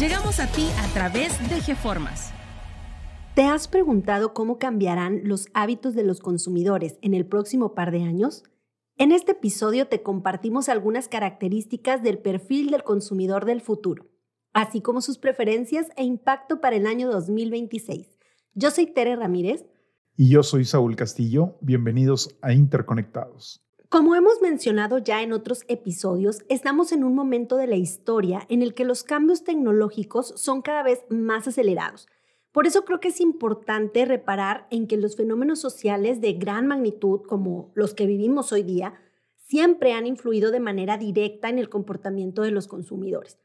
Llegamos a ti a través de GeFormas. ¿Te has preguntado cómo cambiarán los hábitos de los consumidores en el próximo par de años? En este episodio te compartimos algunas características del perfil del consumidor del futuro, así como sus preferencias e impacto para el año 2026. Yo soy Tere Ramírez. Y yo soy Saúl Castillo. Bienvenidos a Interconectados. Como hemos mencionado ya en otros episodios, estamos en un momento de la historia en el que los cambios tecnológicos son cada vez más acelerados. Por eso creo que es importante reparar en que los fenómenos sociales de gran magnitud, como los que vivimos hoy día, siempre han influido de manera directa en el comportamiento de los consumidores.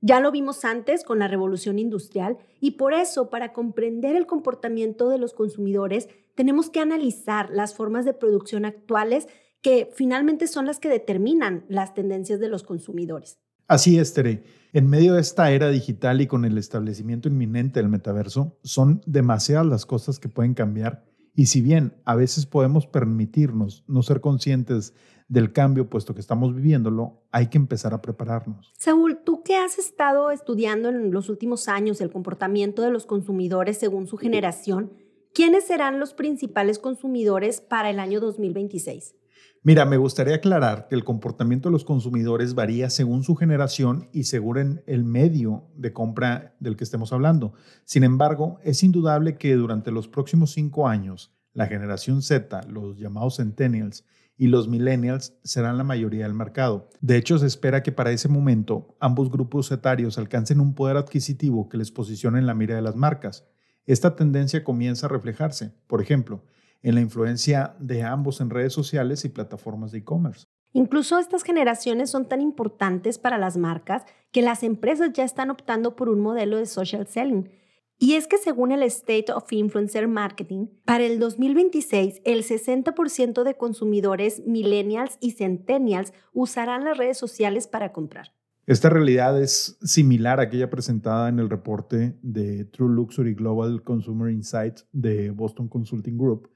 Ya lo vimos antes con la revolución industrial y por eso para comprender el comportamiento de los consumidores tenemos que analizar las formas de producción actuales que finalmente son las que determinan las tendencias de los consumidores. Así es, Tere. En medio de esta era digital y con el establecimiento inminente del metaverso, son demasiadas las cosas que pueden cambiar y si bien a veces podemos permitirnos no ser conscientes del cambio puesto que estamos viviéndolo, hay que empezar a prepararnos. Saúl, tú que has estado estudiando en los últimos años el comportamiento de los consumidores según su generación, ¿quiénes serán los principales consumidores para el año 2026? Mira, me gustaría aclarar que el comportamiento de los consumidores varía según su generación y según el medio de compra del que estemos hablando. Sin embargo, es indudable que durante los próximos cinco años, la generación Z, los llamados centennials, y los millennials serán la mayoría del mercado. De hecho, se espera que para ese momento ambos grupos etarios alcancen un poder adquisitivo que les posicione en la mira de las marcas. Esta tendencia comienza a reflejarse. Por ejemplo, en la influencia de ambos en redes sociales y plataformas de e-commerce. Incluso estas generaciones son tan importantes para las marcas que las empresas ya están optando por un modelo de social selling. Y es que según el State of Influencer Marketing, para el 2026 el 60% de consumidores millennials y centennials usarán las redes sociales para comprar. Esta realidad es similar a aquella presentada en el reporte de True Luxury Global Consumer Insights de Boston Consulting Group,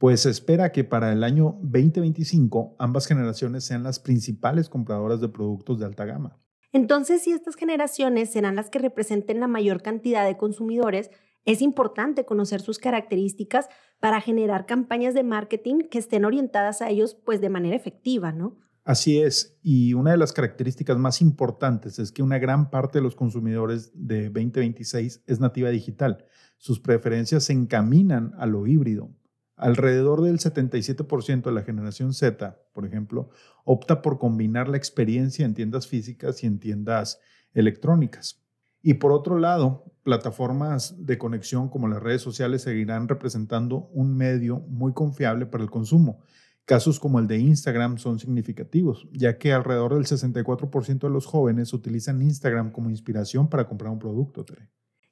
pues se espera que para el año 2025 ambas generaciones sean las principales compradoras de productos de alta gama. Entonces, si estas generaciones serán las que representen la mayor cantidad de consumidores, es importante conocer sus características para generar campañas de marketing que estén orientadas a ellos pues de manera efectiva, ¿no? Así es, y una de las características más importantes es que una gran parte de los consumidores de 2026 es nativa digital. Sus preferencias se encaminan a lo híbrido, Alrededor del 77% de la generación Z, por ejemplo, opta por combinar la experiencia en tiendas físicas y en tiendas electrónicas. Y por otro lado, plataformas de conexión como las redes sociales seguirán representando un medio muy confiable para el consumo. Casos como el de Instagram son significativos, ya que alrededor del 64% de los jóvenes utilizan Instagram como inspiración para comprar un producto.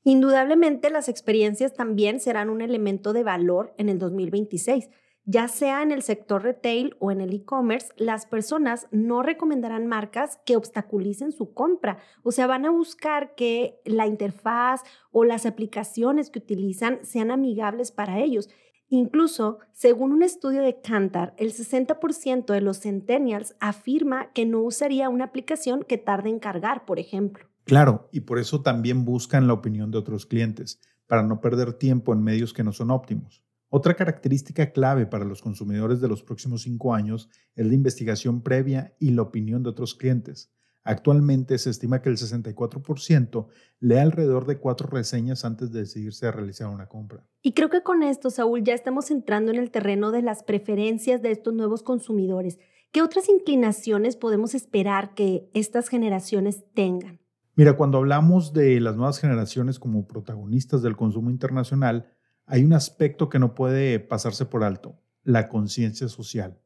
Indudablemente las experiencias también serán un elemento de valor en el 2026. Ya sea en el sector retail o en el e-commerce, las personas no recomendarán marcas que obstaculicen su compra. O sea, van a buscar que la interfaz o las aplicaciones que utilizan sean amigables para ellos. Incluso, según un estudio de Kantar, el 60% de los centennials afirma que no usaría una aplicación que tarde en cargar, por ejemplo. Claro, y por eso también buscan la opinión de otros clientes, para no perder tiempo en medios que no son óptimos. Otra característica clave para los consumidores de los próximos cinco años es la investigación previa y la opinión de otros clientes. Actualmente se estima que el 64% lee alrededor de cuatro reseñas antes de decidirse a realizar una compra. Y creo que con esto, Saúl, ya estamos entrando en el terreno de las preferencias de estos nuevos consumidores. ¿Qué otras inclinaciones podemos esperar que estas generaciones tengan? Mira, cuando hablamos de las nuevas generaciones como protagonistas del consumo internacional, hay un aspecto que no puede pasarse por alto, la conciencia social,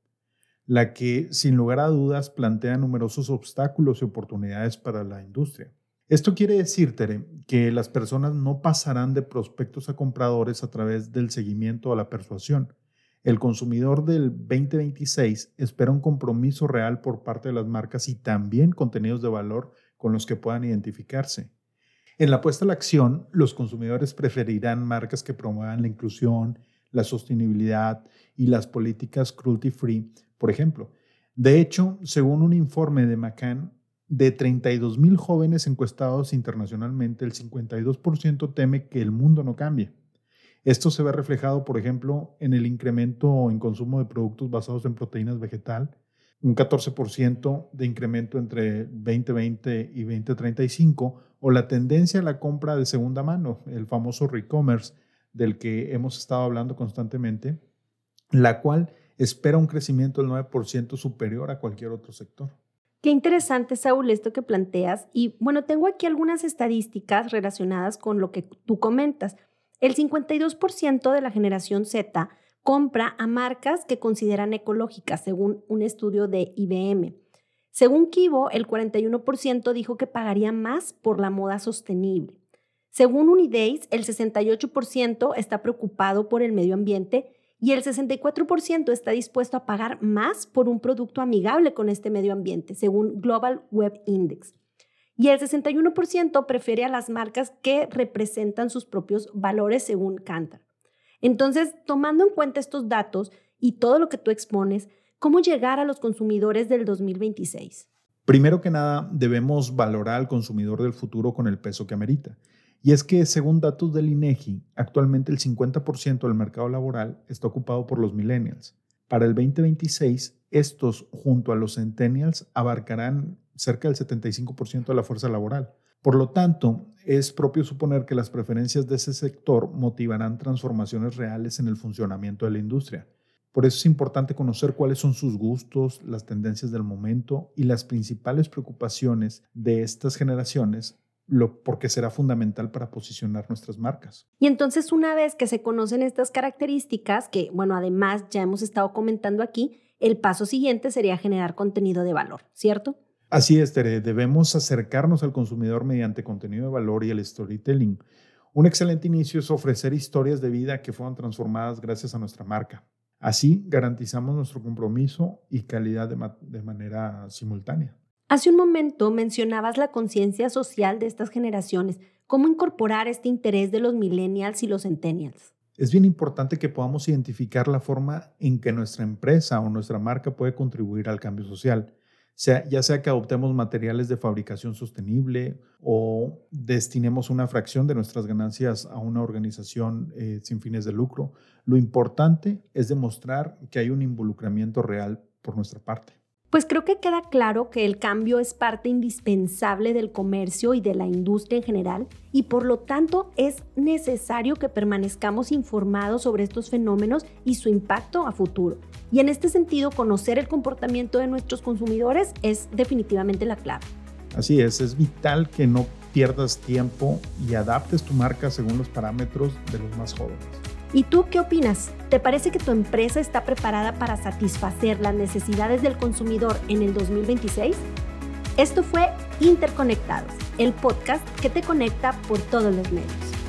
la que sin lugar a dudas plantea numerosos obstáculos y oportunidades para la industria. Esto quiere decir, Tere, que las personas no pasarán de prospectos a compradores a través del seguimiento a la persuasión. El consumidor del 2026 espera un compromiso real por parte de las marcas y también contenidos de valor con los que puedan identificarse. En la puesta a la acción, los consumidores preferirán marcas que promuevan la inclusión, la sostenibilidad y las políticas cruelty free, por ejemplo. De hecho, según un informe de McCann, de 32 mil jóvenes encuestados internacionalmente, el 52% teme que el mundo no cambie. Esto se ve reflejado, por ejemplo, en el incremento en consumo de productos basados en proteínas vegetal, un 14% de incremento entre 2020 y 2035, o la tendencia a la compra de segunda mano, el famoso re-commerce del que hemos estado hablando constantemente, la cual espera un crecimiento del 9% superior a cualquier otro sector. Qué interesante, Saúl, esto que planteas. Y bueno, tengo aquí algunas estadísticas relacionadas con lo que tú comentas. El 52% de la generación Z compra a marcas que consideran ecológicas, según un estudio de IBM. Según Kibo, el 41% dijo que pagaría más por la moda sostenible. Según Unidays, el 68% está preocupado por el medio ambiente y el 64% está dispuesto a pagar más por un producto amigable con este medio ambiente, según Global Web Index. Y el 61% prefiere a las marcas que representan sus propios valores, según Kantar. Entonces, tomando en cuenta estos datos y todo lo que tú expones, ¿cómo llegar a los consumidores del 2026? Primero que nada, debemos valorar al consumidor del futuro con el peso que amerita. Y es que, según datos del INEGI, actualmente el 50% del mercado laboral está ocupado por los millennials. Para el 2026, estos, junto a los centennials, abarcarán cerca del 75% de la fuerza laboral. Por lo tanto, es propio suponer que las preferencias de ese sector motivarán transformaciones reales en el funcionamiento de la industria. Por eso es importante conocer cuáles son sus gustos, las tendencias del momento y las principales preocupaciones de estas generaciones porque será fundamental para posicionar nuestras marcas. Y entonces una vez que se conocen estas características, que bueno, además ya hemos estado comentando aquí, el paso siguiente sería generar contenido de valor, ¿cierto? Así es, Tere, debemos acercarnos al consumidor mediante contenido de valor y el storytelling. Un excelente inicio es ofrecer historias de vida que fueron transformadas gracias a nuestra marca. Así garantizamos nuestro compromiso y calidad de manera simultánea. Hace un momento mencionabas la conciencia social de estas generaciones, cómo incorporar este interés de los millennials y los centennials. Es bien importante que podamos identificar la forma en que nuestra empresa o nuestra marca puede contribuir al cambio social, sea, ya sea que adoptemos materiales de fabricación sostenible o destinemos una fracción de nuestras ganancias a una organización eh, sin fines de lucro. Lo importante es demostrar que hay un involucramiento real por nuestra parte. Pues creo que queda claro que el cambio es parte indispensable del comercio y de la industria en general y por lo tanto es necesario que permanezcamos informados sobre estos fenómenos y su impacto a futuro. Y en este sentido, conocer el comportamiento de nuestros consumidores es definitivamente la clave. Así es, es vital que no pierdas tiempo y adaptes tu marca según los parámetros de los más jóvenes. ¿Y tú qué opinas? ¿Te parece que tu empresa está preparada para satisfacer las necesidades del consumidor en el 2026? Esto fue Interconectados, el podcast que te conecta por todos los medios.